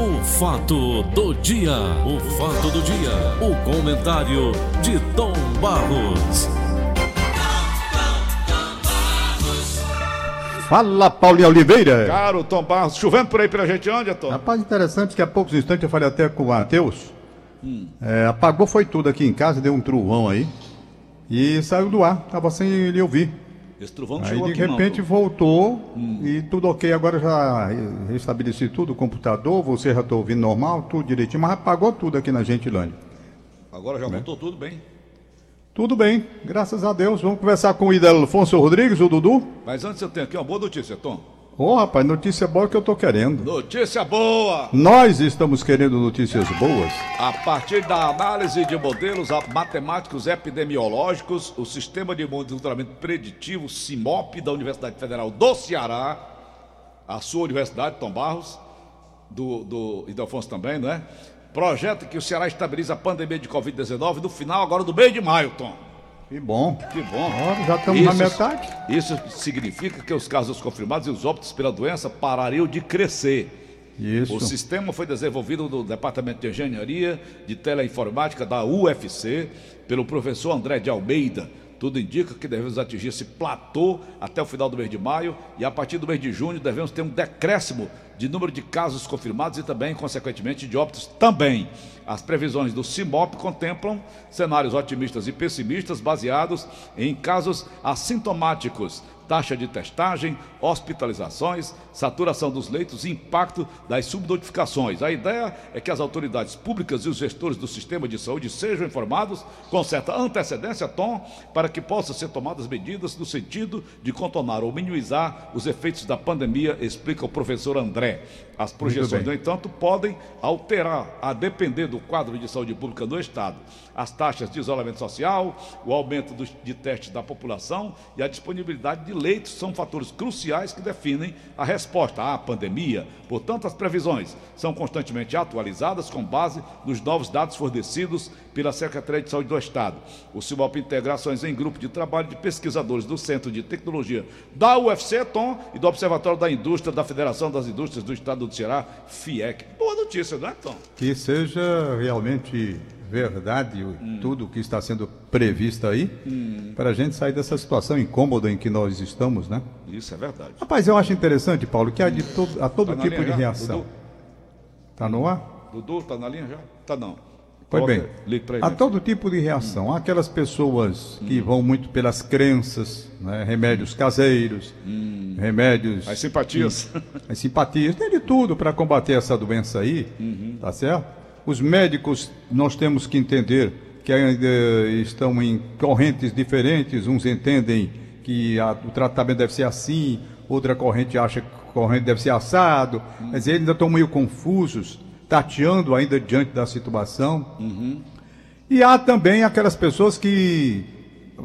O fato do dia, o fato do dia, o comentário de Tom Barros. Fala, Paulinho Oliveira. Caro Tom Barros, chovendo por aí pra gente onde, Tom? Rapaz, interessante que há poucos instantes eu falei até com o Matheus. É, apagou foi tudo aqui em casa, deu um trovão aí. E saiu do ar, tava sem ele ouvir. Esse trovão Aí chegou de aqui repente não. voltou e tudo ok. Agora já restabeleci tudo, o computador, você já está ouvindo normal, tudo direitinho, mas apagou tudo aqui na Gentilândia. Agora já voltou tudo bem. Tudo bem, graças a Deus. Vamos conversar com o Ida Alfonso Rodrigues, o Dudu. Mas antes eu tenho aqui uma boa notícia, Tom. Ô rapaz, notícia boa que eu tô querendo. Notícia boa! Nós estamos querendo notícias boas. A partir da análise de modelos matemáticos epidemiológicos, o Sistema de Monitoramento Preditivo, CIMOP, da Universidade Federal do Ceará, a sua universidade, Tom Barros, do, do Idelfonso também, não é? Projeta que o Ceará estabiliza a pandemia de Covid-19 no final agora do mês de maio, Tom. Que bom. Que bom. Já estamos na metade. Isso significa que os casos confirmados e os óbitos pela doença parariam de crescer. Isso. O sistema foi desenvolvido no Departamento de Engenharia de Teleinformática da UFC pelo professor André de Almeida. Tudo indica que devemos atingir esse platô até o final do mês de maio e a partir do mês de junho devemos ter um decréscimo de número de casos confirmados e também, consequentemente, de óbitos também. As previsões do CIMOP contemplam cenários otimistas e pessimistas baseados em casos assintomáticos, taxa de testagem, hospitalizações, saturação dos leitos e impacto das subnotificações. A ideia é que as autoridades públicas e os gestores do sistema de saúde sejam informados com certa antecedência, Tom, para que possam ser tomadas medidas no sentido de contornar ou minimizar os efeitos da pandemia, explica o professor André. As projeções, no entanto, podem alterar, a depender do quadro de saúde pública do Estado, as taxas de isolamento social, o aumento de testes da população e a disponibilidade de leitos são fatores cruciais que definem a resposta à pandemia. Portanto, as previsões são constantemente atualizadas com base nos novos dados fornecidos pela Secretaria de Saúde do Estado. O CIMOP integra ações em grupo de trabalho de pesquisadores do Centro de Tecnologia da UFC, Tom, e do Observatório da Indústria da Federação das Indústrias do Estado do Ceará, FIEC. Boa notícia, não é, Tom? Que seja realmente verdade tudo o que está sendo previsto aí, para a gente sair dessa situação incômoda em que nós estamos, né? Isso é verdade. Rapaz, eu acho interessante, Paulo, que há, de todo, há todo Tá tipo de já? reação. Dudu? Tá no ar? Dudu, tá na linha já? Tá não. Pois Coloca- bem, Ligue pra ele. há todo tipo de reação. Há aquelas pessoas que vão muito pelas crenças, né? remédios caseiros, remédios. As simpatias. As simpatias, tem de tudo para combater essa doença aí, tá certo? Os médicos, nós temos que entender que ainda estão em correntes diferentes, uns entendem que a- o tratamento deve ser assim, outra corrente acha que a corrente deve ser assado, mas eles ainda estão meio confusos, tateando ainda diante da situação. E há também aquelas pessoas que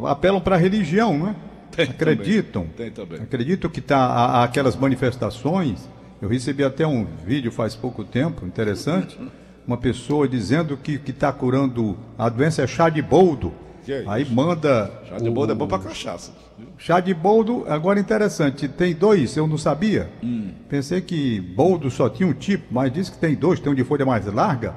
apelam para a religião, né? Tem Acreditam. também. Tem também. Acredito que tá aquelas manifestações. Eu recebi até um vídeo faz pouco tempo, interessante. Uma pessoa dizendo que que está curando a doença é chá de boldo. É Aí manda. Chá de o- boldo é bom pra cachaça. Chá de boldo, agora interessante, tem dois, eu não sabia. Pensei que boldo só tinha um tipo, mas diz que tem dois, tem um de folha mais larga.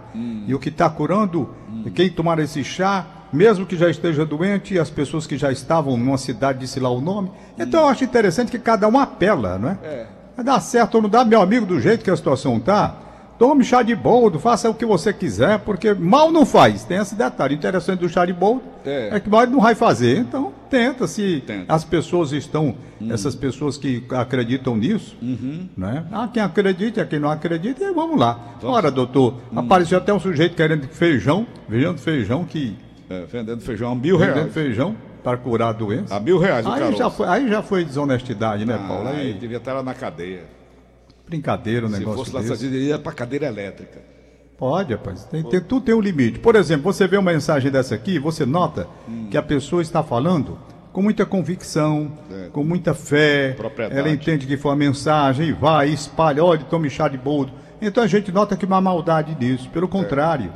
E o que está curando, quem tomar esse chá, mesmo que já esteja doente, as pessoas que já estavam numa cidade, disse lá o nome. Então eu acho interessante que cada um apela, não é? É. Vai dar certo ou não dá, meu amigo, do jeito que a situação tá. Tome chá de boldo, faça o que você quiser, porque mal não faz. Tem esse detalhe. O interessante do chá de boldo É. é, que mal não vai fazer. Então, tenta. Se Tenta. as pessoas estão, essas pessoas que acreditam nisso, né? Há quem acredite, há quem não acredita, e vamos lá. Ora, doutor, apareceu até um sujeito querendo feijão, vendendo feijão, que É, vendendo feijão a mil vendendo reais. feijão para curar a doença. A mil reais Aí já, foi, aí já foi desonestidade, né, Paulo? Ah, Aí, aí devia estar lá na cadeia. Brincadeira o Se negócio fosse lá, desse. você ia pra cadeira elétrica. Pode, rapaz. Tem, tem- tudo tem um limite. Por exemplo, você vê uma mensagem dessa aqui, você nota que a pessoa está falando com muita convicção, É. com muita fé. Ela entende que foi uma mensagem, vai, espalha, olha, tome chá de boldo. Então a gente nota que há maldade nisso. Pelo contrário,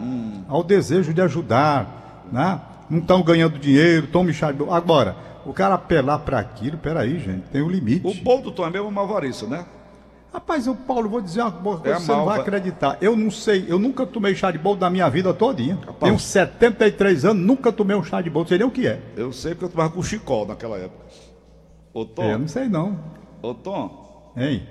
há o desejo de ajudar, né? Não estão ganhando dinheiro, tome chá de boldo. Agora, o cara apelar para aquilo, peraí, gente, tem um limite. O boldo Tom é uma avariça, né? Rapaz, eu, Paulo, vou dizer uma coisa É que você não vai acreditar. Eu não sei, eu nunca tomei chá de bolo na minha vida todinha. Tenho 73 anos, nunca tomei um chá de bolo, sei nem o que é. Eu sei porque eu tomava com chicol naquela época. Ô Tom, Eu não sei não. ô Tom, Hein?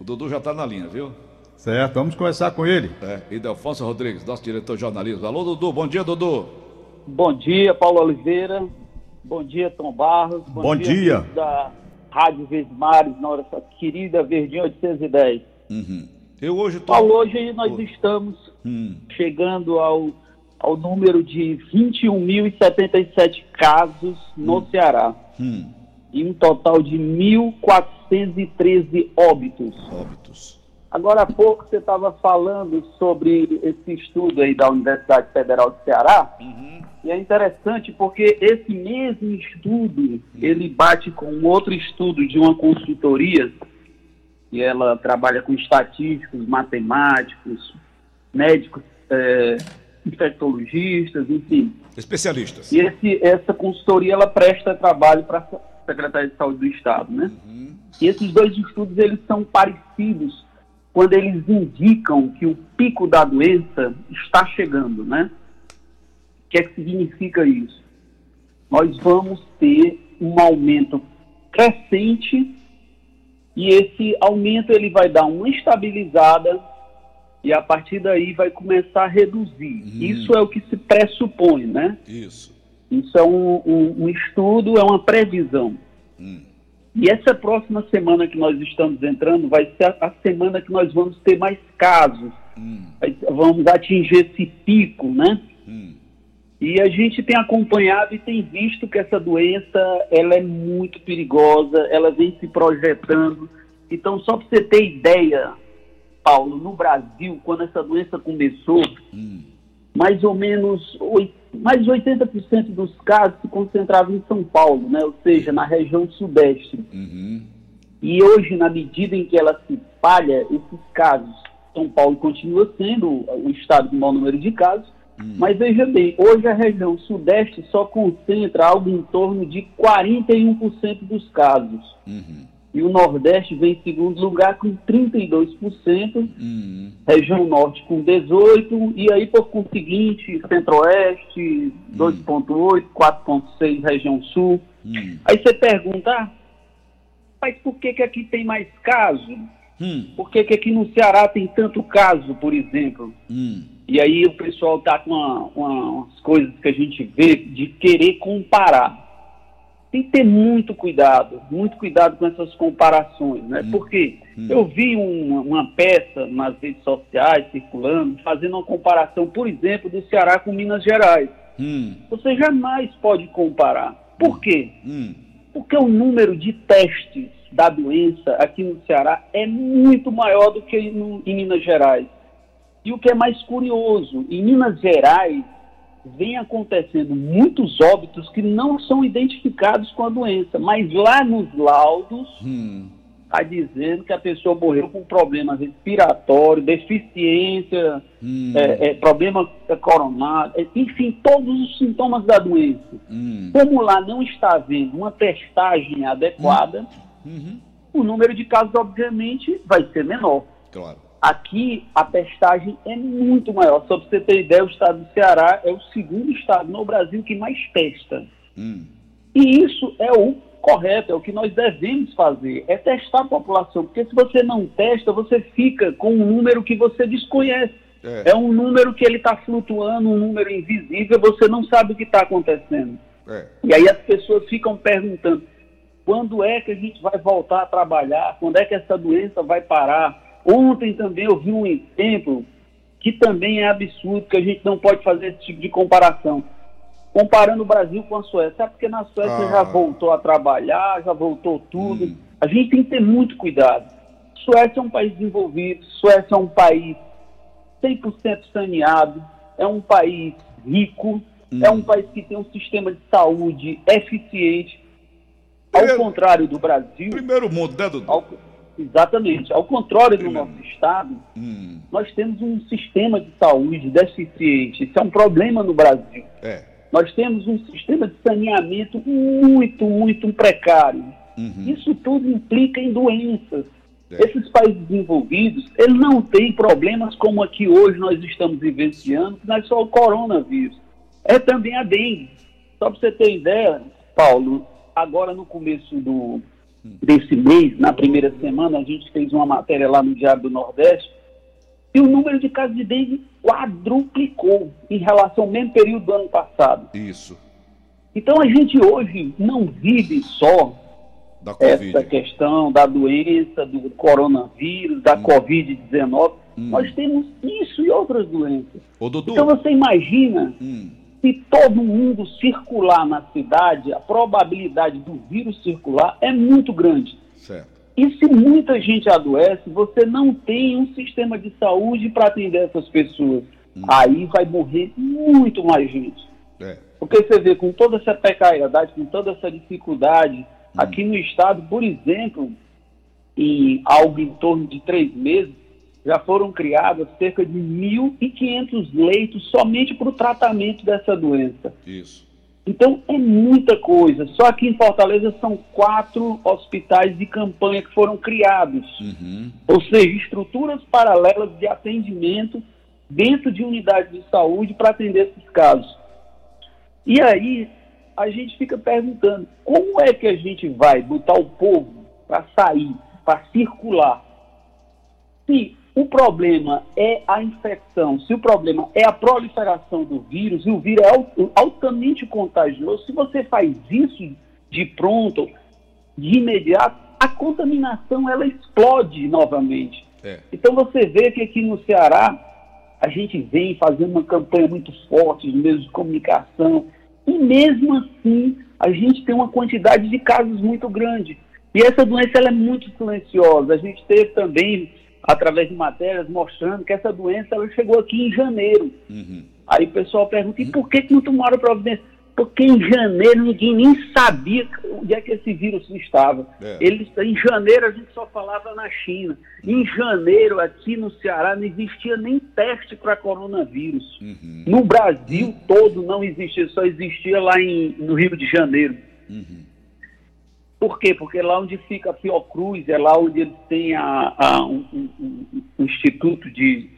o Dudu já tá na linha, viu? Certo, vamos conversar com ele. É, e Delfonso Rodrigues, nosso diretor de jornalismo. Alô, Dudu, bom dia, Dudu. Bom dia, Paulo Oliveira. Bom dia, Tom Barros. Bom dia. amigos Da Rádio Vesmares, na hora querida Verdinha 810. Uhum. Eu hoje tô. Paulo, hoje nós estamos Hum, chegando ao, ao número de 21.077 casos no Ceará. hum, E um total de 1.413 óbitos. óbitos. Agora há pouco você estava falando sobre esse estudo aí da Universidade Federal do Ceará. E é interessante porque esse mesmo estudo, ele bate com outro estudo de uma consultoria, e ela trabalha com estatísticos, matemáticos, médicos, eh, infectologistas, enfim. Especialistas. E esse, essa consultoria, ela presta trabalho para a Secretaria de Saúde do Estado, né? E esses dois estudos, eles são parecidos quando eles indicam que o pico da doença está chegando, né? O que é que significa isso? Nós vamos ter um aumento crescente e esse aumento ele vai dar uma estabilizada e a partir daí vai começar a reduzir. Isso é o que se pressupõe, né? Isso. Isso é um, um- um estudo, é uma previsão. E essa próxima semana que nós estamos entrando vai ser a, a semana que nós vamos ter mais casos. Vai- Vamos atingir esse pico, né? E a gente tem acompanhado e tem visto que essa doença ela é muito perigosa, ela vem se projetando. Então, só para você ter ideia, Paulo, no Brasil, quando essa doença começou, mais ou menos mais de 80% dos casos se concentravam em São Paulo, né? ou seja, na região sudeste. E hoje, na medida em que ela se espalha, esses casos, São Paulo continua sendo o estado com maior número de casos, mas veja bem, hoje a região sudeste só concentra algo em torno de 41% dos casos. E o Nordeste vem em segundo lugar com 32%, região Norte com 18%, e aí por conseguinte, Centro-Oeste 2,8%, 4,6% região Sul. Aí você pergunta, ah, mas por que, que aqui tem mais casos? Por que, que aqui no Ceará tem tanto caso, por exemplo? E aí o pessoal tá com uma- uma- umas coisas que a gente vê de querer comparar. Tem que ter muito cuidado, muito cuidado com essas comparações, né? Porque eu vi uma, uma peça nas redes sociais circulando, fazendo uma comparação, por exemplo, do Ceará com Minas Gerais. Você jamais pode comparar. Por quê? Porque o número de testes da doença aqui no Ceará é muito maior do que no- em Minas Gerais. E o que é mais curioso, em Minas Gerais vem acontecendo muitos óbitos que não são identificados com a doença, mas lá nos laudos está dizendo que a pessoa morreu com problema respiratório, deficiência, é, é, problema coronário, é, enfim, todos os sintomas da doença. Como lá não está havendo uma testagem adequada, o número de casos, obviamente, vai ser menor. Claro. Aqui a testagem é muito maior. Só para você ter ideia, o estado do Ceará é o segundo estado no Brasil que mais testa. E isso é o correto, é o que nós devemos fazer, é testar a população. Porque se você não testa, você fica com um número que você desconhece. É. É, um número que ele está flutuando, um número invisível, você não sabe o que está acontecendo. É. E aí as pessoas ficam perguntando: quando é que a gente vai voltar a trabalhar? Quando é que essa doença vai parar? Ontem também eu vi um exemplo que também é absurdo, que a gente não pode fazer esse tipo de comparação. Comparando o Brasil com a Suécia. É porque na Suécia Ah. já voltou a trabalhar, já voltou tudo. A gente tem que ter muito cuidado. Suécia é um país desenvolvido, Suécia é um país 100% saneado, é um país rico, é um país que tem um sistema de saúde eficiente. Ao contrário do Brasil, Primeiro mundo, né, Dudu? ao- exatamente, ao contrário do nosso estado, nós temos um sistema de saúde deficiente. Isso é um problema no Brasil. É. Nós temos um sistema de saneamento muito, muito precário. Isso tudo implica em doenças. É. Esses países desenvolvidos, eles não têm problemas como aqui hoje nós estamos vivenciando, que não é só o coronavírus, é também a dengue. Só para você ter ideia, Paulo, agora no começo do, desse mês, na primeira semana, a gente fez uma matéria lá no Diário do Nordeste, e o número de casos de dengue quadruplicou em relação ao mesmo período do ano passado. Isso. Então a gente hoje não vive só essa questão da doença, do coronavírus, da hum. Covid-19. Hum. Nós temos isso e outras doenças. Ô, então você imagina hum. se todo mundo circular na cidade, a probabilidade do vírus circular é muito grande. Certo. E se muita gente adoece, você não tem um sistema de saúde para atender essas pessoas. Hum. Aí vai morrer muito mais gente. É. Porque você vê com toda essa precariedade, com toda essa dificuldade, hum. aqui no estado, por exemplo, em algo em torno de três meses, já foram criadas cerca de 1.500 leitos somente para o tratamento dessa doença. Isso. Então é muita coisa. Só aqui em Fortaleza são quatro hospitais de campanha que foram criados. Uhum. Ou seja, estruturas paralelas de atendimento dentro de unidades de saúde para atender esses casos. E aí a gente fica perguntando como é que a gente vai botar o povo para sair, para circular, se o problema é a infecção, se o problema é a proliferação do vírus, e o vírus é altamente contagioso, se você faz isso de pronto, de imediato, a contaminação ela explode novamente. É. Então você vê que aqui no Ceará a gente vem fazendo uma campanha muito forte nos meios de comunicação, e mesmo assim a gente tem uma quantidade de casos muito grande. E essa doença ela é muito silenciosa. A gente teve também através de matérias mostrando que essa doença ela chegou aqui em janeiro. Uhum. Aí o pessoal pergunta, e por que, que não tomaram providência? Porque em janeiro ninguém nem sabia onde é que esse vírus estava. É. Eles, em janeiro a gente só falava na China. Em janeiro, aqui no Ceará, não existia nem teste para coronavírus. Uhum. No Brasil uhum. todo não existia, só existia lá em, no Rio de Janeiro. Por quê? Porque lá onde fica a Fiocruz, é lá onde eles têm a, a um, um, um, instituto de,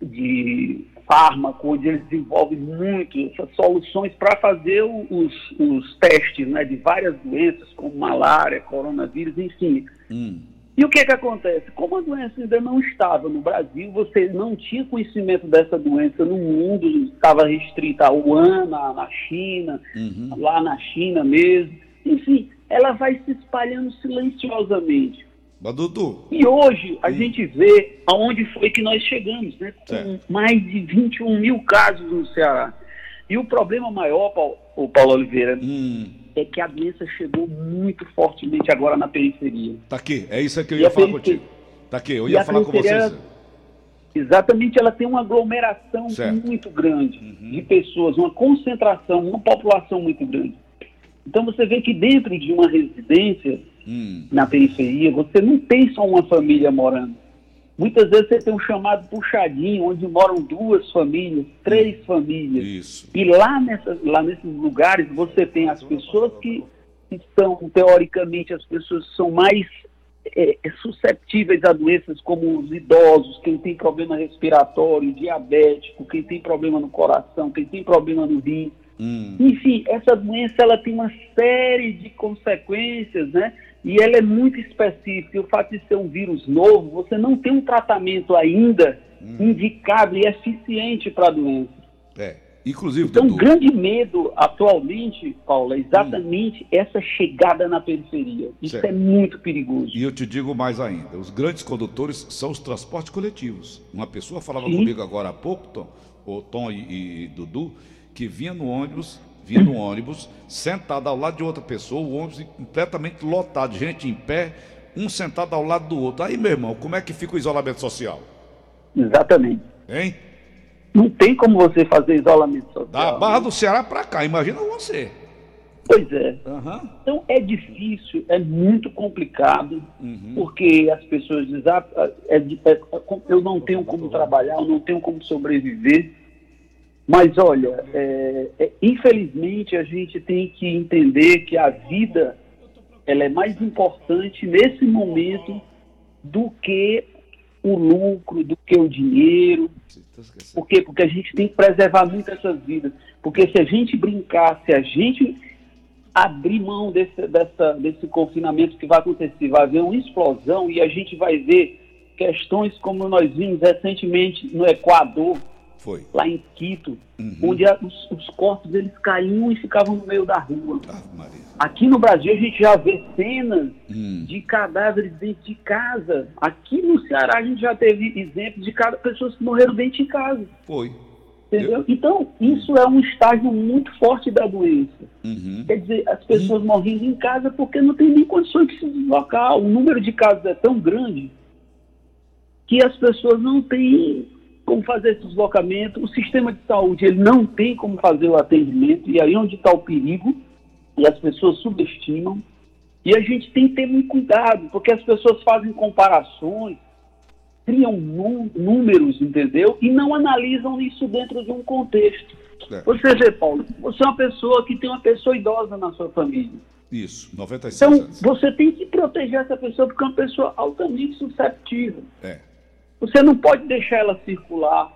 de fármaco, onde eles desenvolvem muito essas soluções para fazer os, os testes né, de várias doenças, como malária, coronavírus, enfim. Hum. E o que, que acontece? Como a doença ainda não estava no Brasil, você não tinha conhecimento dessa doença no mundo, estava restrita a Wuhan, na, na China, uhum. lá na China mesmo. Enfim, ela vai se espalhando silenciosamente. Mas, Dudu. E hoje a hum. gente vê aonde foi que nós chegamos, né? Com certo. mais de 21 mil casos no Ceará. E o problema maior, Paulo, o Paulo Oliveira, hum. é que a doença chegou muito fortemente agora na periferia. Tá aqui, é isso que eu ia falar contigo. Tá aqui, eu ia falar com vocês. Exatamente, ela tem uma aglomeração certo. muito grande uhum. de pessoas, uma concentração, uma população muito grande. Então você vê que dentro de uma residência, hum. na periferia, você não tem só uma família morando. Muitas vezes você tem um chamado puxadinho, onde moram duas famílias, três famílias. Isso. E lá, nessa, lá nesses lugares você tem as pessoas que são, teoricamente, as pessoas que são mais é, susceptíveis a doenças como os idosos, quem tem problema respiratório, diabético, quem tem problema no coração, quem tem problema no rim. Hum. Enfim, essa doença ela tem uma série de consequências, né? E ela é muito específica. O fato de ser um vírus novo, você não tem um tratamento ainda hum. indicado e eficiente para a doença. É. Inclusive, então, o grande medo atualmente, Paulo, é exatamente hum. essa chegada na periferia. Isso certo. é muito perigoso. E eu te digo mais ainda: os grandes condutores são os transportes coletivos. Uma pessoa falava Sim. comigo agora há pouco, Tom, o Tom e, e Dudu, que vinha no ônibus, vinha no ônibus, sentado ao lado de outra pessoa, o ônibus completamente lotado, gente em pé, um sentado ao lado do outro. Aí, meu irmão, como é que fica o isolamento social? Exatamente. Hein? Não tem como você fazer isolamento social. Da Barra do Ceará para cá, imagina você. Pois é. Uhum. Então é difícil, é muito complicado, Uhum. porque as pessoas dizem, ah, é, é, eu não tenho como trabalhar, eu não tenho como sobreviver. Mas olha, é, é, infelizmente a gente tem que entender que a vida ela é mais importante nesse momento do que o lucro, do que o dinheiro. Por quê? Porque a gente tem que preservar muito essas vidas. Porque se a gente brincar, se a gente abrir mão desse, dessa, desse confinamento que vai acontecer, vai haver uma explosão e a gente vai ver questões como nós vimos recentemente no Equador, Foi. lá em Quito, onde a, os, os corpos eles caíam e ficavam no meio da rua. Aqui no Brasil a gente já vê cenas Hum. de cadáveres dentro de casa. Aqui no Ceará a gente já teve exemplos de cada pessoas que morreram dentro de casa. Foi. Entendeu? Então, isso é um estágio muito forte da doença. Uhum. Quer dizer, as pessoas morrendo em casa porque não tem nem condições de se deslocar. O número de casos é tão grande que as pessoas não têm como fazer esse deslocamento. O sistema de saúde ele não tem como fazer o atendimento. E aí é onde está o perigo. E as pessoas subestimam. E a gente tem que ter muito cuidado, porque as pessoas fazem comparações, criam nú- números, entendeu? E não analisam isso dentro de um contexto. É. Você vê, Paulo, você é uma pessoa que tem uma pessoa idosa na sua família. Isso, 96 Então, anos. você tem que proteger essa pessoa porque é uma pessoa altamente susceptível. É. Você não pode deixar ela circular.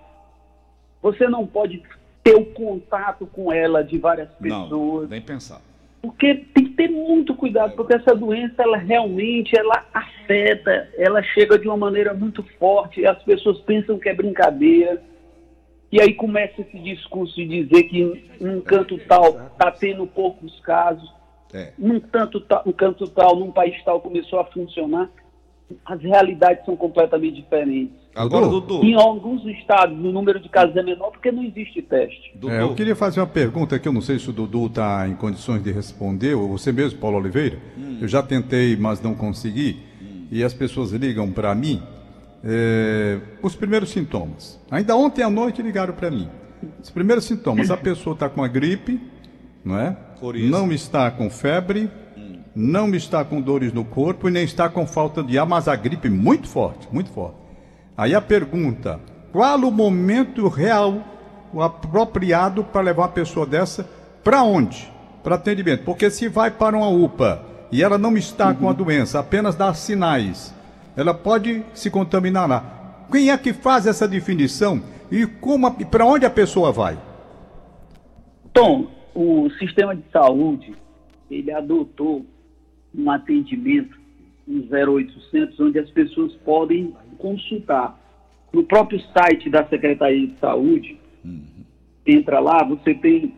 Você não pode ter o contato com ela de várias Não, pessoas. nem pensar. Porque tem que ter muito cuidado, porque essa doença, ela realmente, ela afeta, ela chega de uma maneira muito forte, as pessoas pensam que é brincadeira, e aí começa esse discurso de dizer que num canto tal está tendo poucos casos, É. num, tanto tal, num canto tal, num país tal começou a funcionar. As realidades são completamente diferentes. Agora, Dudu. Em alguns estados, o número de casos é menor porque não existe teste. Dudu. É, eu queria fazer uma pergunta que eu não sei se o Dudu está em condições de responder, ou você mesmo, Paulo Oliveira. Eu já tentei, mas não consegui. E as pessoas ligam para mim é, os primeiros sintomas. Ainda ontem à noite ligaram para mim. Os primeiros sintomas, a pessoa está com a gripe, não é? Coriza. Não está com febre, não está com dores no corpo e nem está com falta de ar, mas a gripe muito forte, muito forte. Aí a pergunta: qual o momento real, o apropriado para levar uma pessoa dessa para onde? Para atendimento. Porque se vai para uma UPA e ela não está com a doença, apenas dá sinais, ela pode se contaminar lá. Quem é que faz essa definição e como para onde a pessoa vai? Tom, o sistema de saúde, ele adotou um atendimento, um 0800, onde as pessoas podem consultar. No próprio site da Secretaria de Saúde, entra lá, você tem,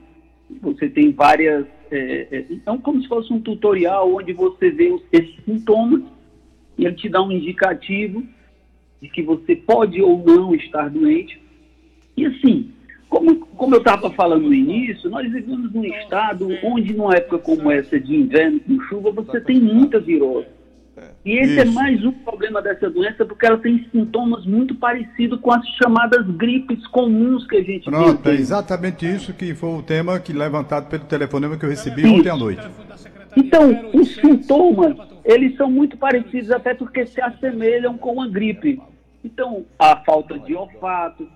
você tem várias. É, é, então, como se fosse um tutorial onde você vê os, esses sintomas e ele te dá um indicativo de que você pode ou não estar doente. E assim, como, como eu estava falando no início, nós vivemos num estado onde, numa época como essa de inverno com chuva, você tem muita virose. E esse é Isso. mais um problema dessa doença, porque ela tem sintomas muito parecidos com as chamadas gripes comuns que a gente Pronto, é tem. exatamente isso que foi o tema que levantado pelo telefonema que eu recebi Isso. ontem à noite. Então, os sintomas, eles são muito parecidos, até porque se assemelham com a gripe. Então, a falta de olfato,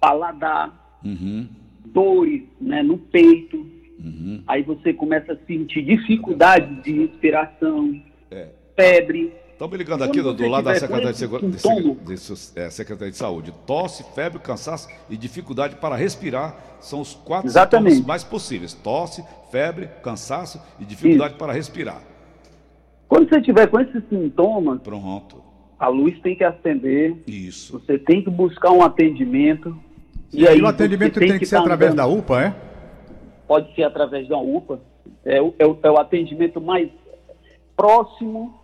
paladar, Uhum. Dores né, no peito, Uhum. aí você começa a sentir dificuldade de respiração, É. febre. Estão me ligando aqui, do, você lado da Secretaria de, Segura- de de é, Secretaria de Saúde. Tosse, febre, cansaço e dificuldade para respirar são os quatro Exatamente. sintomas mais possíveis. Tosse, febre, cansaço e dificuldade para respirar. Quando você tiver com esses sintomas, Pronto. a luz tem que acender, Isso. você tem que buscar um atendimento. E, aí o atendimento você tem, que, ser através andando. da UPA, é? pode ser através da UPA. É o, é é o atendimento mais próximo,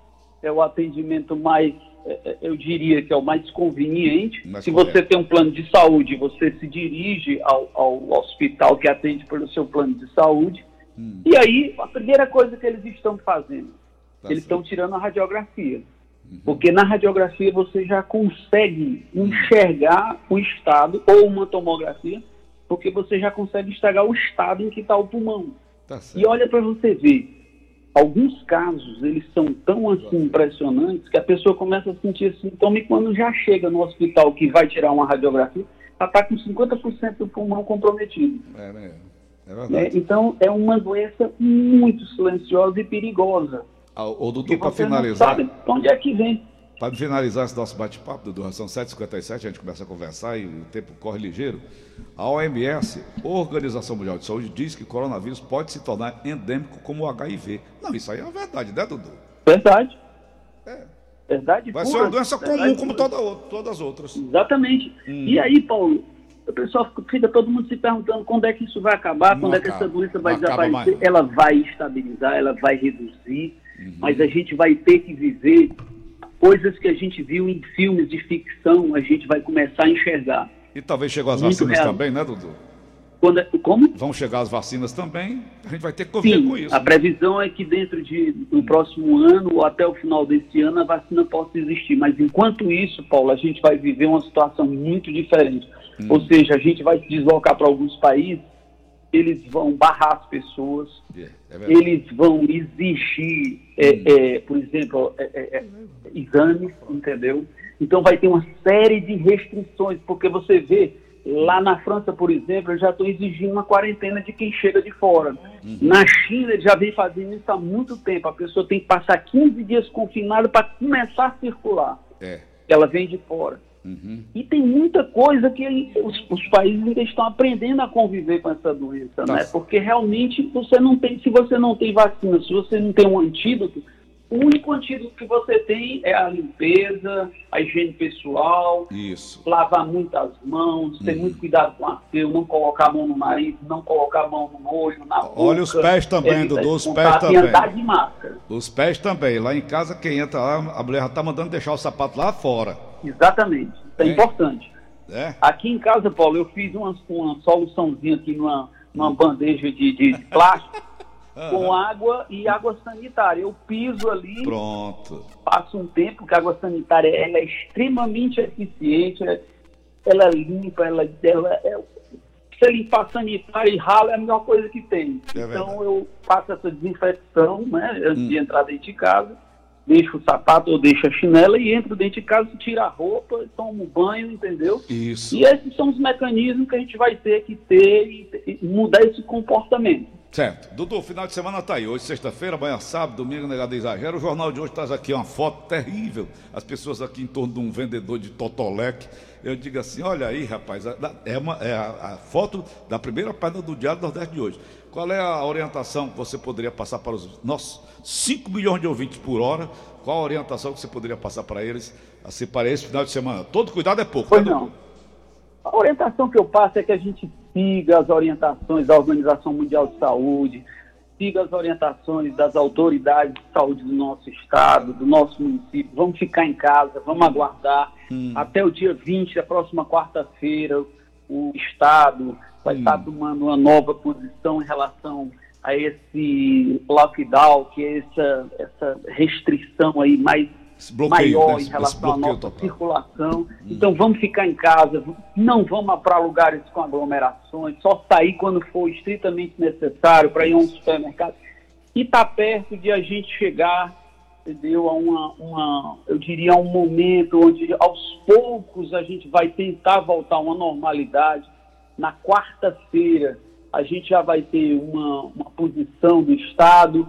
é o atendimento mais, é, é, eu diria que é o mais conveniente. Mais se correto. você tem um plano de saúde, você se dirige ao, ao hospital que atende pelo seu plano de saúde. E aí, a primeira coisa que eles estão fazendo, Hum. Tá eles certo. Estão tirando a radiografia. Porque na radiografia você já consegue enxergar o estado, ou uma tomografia, porque você já consegue enxergar o estado em que está o pulmão. Tá E olha para você ver, alguns casos eles são tão assim impressionantes que a pessoa começa a sentir sintoma e quando já chega no hospital que vai tirar uma radiografia, ela está com 50% do pulmão comprometido. É, né? É né? verdade. Então é uma doença muito silenciosa e perigosa. Ô, Dudu, para você não finalizar. sabe de onde é que vem. para finalizar esse nosso bate-papo, Dudu, são 7h57, a gente começa a conversar e o tempo corre ligeiro. A OMS, Organização Mundial de Saúde, diz que o coronavírus pode se tornar endêmico como o HIV. Não, isso aí é uma verdade, né, Dudu? Verdade. É. Verdade Vai pura, ser uma doença comum como toda, todas as outras. Exatamente. Hum. E aí, Paulo, o pessoal fica todo mundo se perguntando quando é que isso vai acabar, não quando acaba, é que essa doença vai desaparecer. Ela vai estabilizar, ela vai reduzir, uhum. mas a gente vai ter que viver coisas que a gente viu em filmes de ficção, a gente vai começar a enxergar. E talvez chegou as Muito vacinas real. também, né, Dudu? Quando, é, como? Vão chegar as vacinas também, a gente vai ter que conviver Sim, com isso. A né? previsão é que dentro de, do hum. próximo ano ou até o final desse ano a vacina possa existir. Mas enquanto isso, Paulo, a gente vai viver uma situação muito diferente. Hum. Ou seja, a gente vai se deslocar para alguns países, eles vão barrar as pessoas, yeah, é eles vão exigir, é, hum. é, por exemplo, é, é, exames, entendeu? Então vai ter uma série de restrições, porque você vê Lá na França, por exemplo, já estão exigindo uma quarentena de quem chega de fora. Uhum. Na China, já vem fazendo isso há muito tempo. A pessoa tem que passar 15 dias confinada para começar a circular. É. Ela vem de fora. Uhum. E tem muita coisa que os, os, países ainda estão aprendendo a conviver com essa doença, né? Porque realmente você não tem, se você não tem vacina, se você não tem um antídoto, o único antídoto que você tem é a limpeza, a higiene pessoal, Isso. lavar muitas mãos, ter uhum. muito cuidado com a seu, não colocar a mão no nariz, não colocar a mão no olho, na boca. Olha os pés também, Dudu, os pés também. andar de máscara. Os pés também. Lá em casa, quem entra lá, a mulher já está mandando deixar o sapato lá fora. Exatamente. Isso é, é. importante. É. Aqui em casa, Paulo, eu fiz uma, uma soluçãozinha aqui numa, numa bandeja de, de plástico uhum. com água e água sanitária. Eu piso ali, Pronto. passo um tempo, que a água sanitária ela é extremamente eficiente, ela limpa, ela, ela é, você limpar sanitário e ralo é a melhor coisa que tem. É então eu faço essa desinfecção, né, antes hum. de entrar dentro de casa, deixo o sapato ou deixo a chinela e entro dentro de casa, tiro a roupa, tomo banho, entendeu? Isso. E esses são os mecanismos que a gente vai ter que ter e, e mudar esse comportamento. Certo. Dudu, final de semana tá aí. Hoje, sexta-feira, amanhã, sábado, domingo, negado exagero. O jornal de hoje traz aqui uma foto terrível. As pessoas aqui em torno de um vendedor de Totolec. Eu digo assim: olha aí, rapaz, é, uma, é a, a, foto da primeira página do Diário do Nordeste de hoje. Qual é a orientação que você poderia passar para os nossos 5 milhões de ouvintes por hora? Qual a orientação que você poderia passar para eles, assim, para esse final de semana? Todo cuidado é pouco, pois né? Não. A orientação que eu passo é que a gente siga as orientações da Organização Mundial de Saúde, siga as orientações das autoridades de saúde do nosso estado, do nosso município. Vamos ficar em casa, vamos aguardar. Hum. Até o dia 20, a próxima quarta-feira, o estado vai estar tomando uma nova posição em relação a esse lockdown, que é essa, essa restrição aí mais bloqueio, maior né? em relação à nossa total. circulação. Hum. Então vamos ficar em casa, não vamos para lugares com aglomerações, só sair quando for estritamente necessário para ir a um supermercado. E está perto de a gente chegar, entendeu, a uma, uma, eu diria, a um momento onde aos poucos a gente vai tentar voltar a uma normalidade. Na quarta-feira a gente já vai ter uma, uma posição do Estado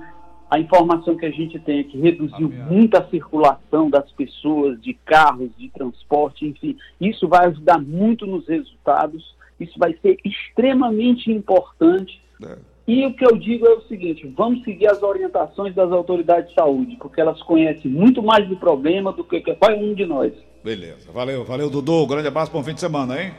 a informação que a gente tem é que reduziu muito a circulação das pessoas, de carros, de transporte, enfim. Isso vai ajudar muito nos resultados, isso vai ser extremamente importante. É. E o que eu digo é o seguinte: vamos seguir as orientações das autoridades de saúde, porque elas conhecem muito mais do problema do que qualquer um de nós. Beleza, valeu, valeu, Dudu. Grande abraço, bom fim de semana, hein?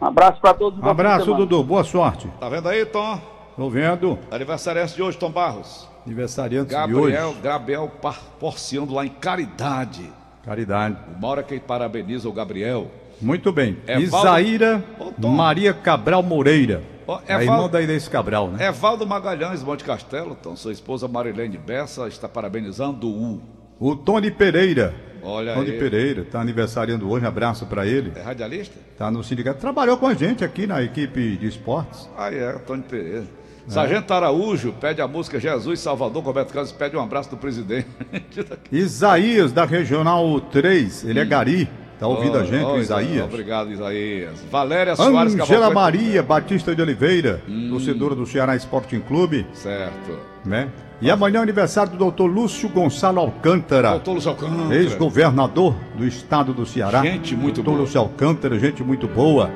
Um abraço para todos. Um abraço, Dudu. Boa sorte. Tá vendo aí, Tom? Tô vendo. Aniversário de hoje, Tom Barros. Aniversariante Gabriel, de hoje. Gabriel Porciando lá em Caridade. Caridade. Uma hora que parabeniza o Gabriel. Muito bem. É Isaíra Valdo... Maria Cabral Moreira. Oh, é a irmã Val... da Inês Cabral, né? Evaldo Magalhães, Monte Castelo. Então, sua esposa Marilene Bessa está parabenizando o... O Tony Pereira. Olha Tony aí. Pereira, está aniversariando hoje, um abraço para ele. É radialista? Está no sindicato. Trabalhou com a gente aqui na equipe de esportes. Ah, é, Tony Pereira. É. Sargento Araújo pede a música Jesus Salvador, Roberto Carlos pede um abraço do presidente. Isaías, da Regional 3, ele é hum. é Gari. Tá ouvindo a gente, o Isaías? Obrigado, Isaías. Valéria Soares Angela Cavalcante. Maria Batista de Oliveira, torcedora do Ceará Sporting Clube, Certo. né? E amanhã é aniversário do doutor Lúcio Gonçalo Alcântara, Doutor Lúcio Alcântara. ex-governador do estado do Ceará. Gente muito doutor boa. Lúcio Alcântara, gente muito boa.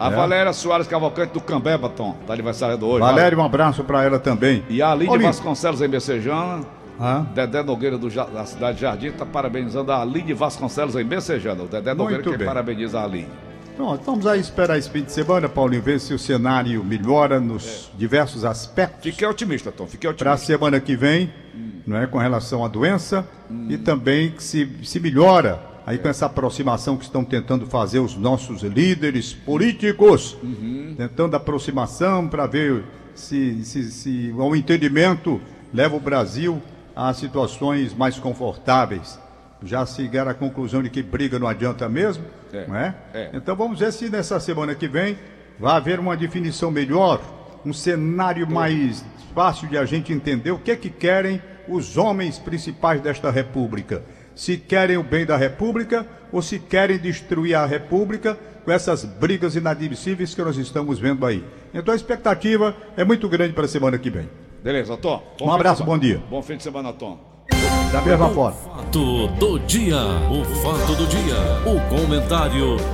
A É. Valéria Soares Cavalcante do Cambeba, Tom. Tá aniversário hoje. Valério, um abraço pra ela também. E a Aline Olha, Vasconcelos em Becejana. Hã? Dedé Nogueira do da cidade de Jardim está parabenizando a Aline Vasconcelos em Becejana. O Dedé Nogueira Muito que bem. parabeniza a Aline. Pronto, vamos aí esperar esse fim de semana, Paulinho, ver se o cenário melhora nos diversos aspectos. Fiquei otimista, Tom. Fiquei para a otimista. semana que vem, não é, com relação à doença e também que se, se melhora aí com essa aproximação que estão tentando fazer os nossos líderes políticos, tentando aproximação para ver se, se, se o entendimento leva o Brasil a situações mais confortáveis. Já se chegaram à conclusão de que briga não adianta mesmo, É, não é? é. Então vamos ver se nessa semana que vem vai haver uma definição melhor, um cenário mais fácil de a gente entender o que é que querem os homens principais desta república. Se querem o bem da república ou se querem destruir a república com essas brigas inadmissíveis que nós estamos vendo aí. Então a expectativa é muito grande para a semana que vem. Beleza, Tom. Bom Um abraço, bom dia. Bom fim de semana, Tom. Da mesma forma. Fato do dia. O fato do dia. O comentário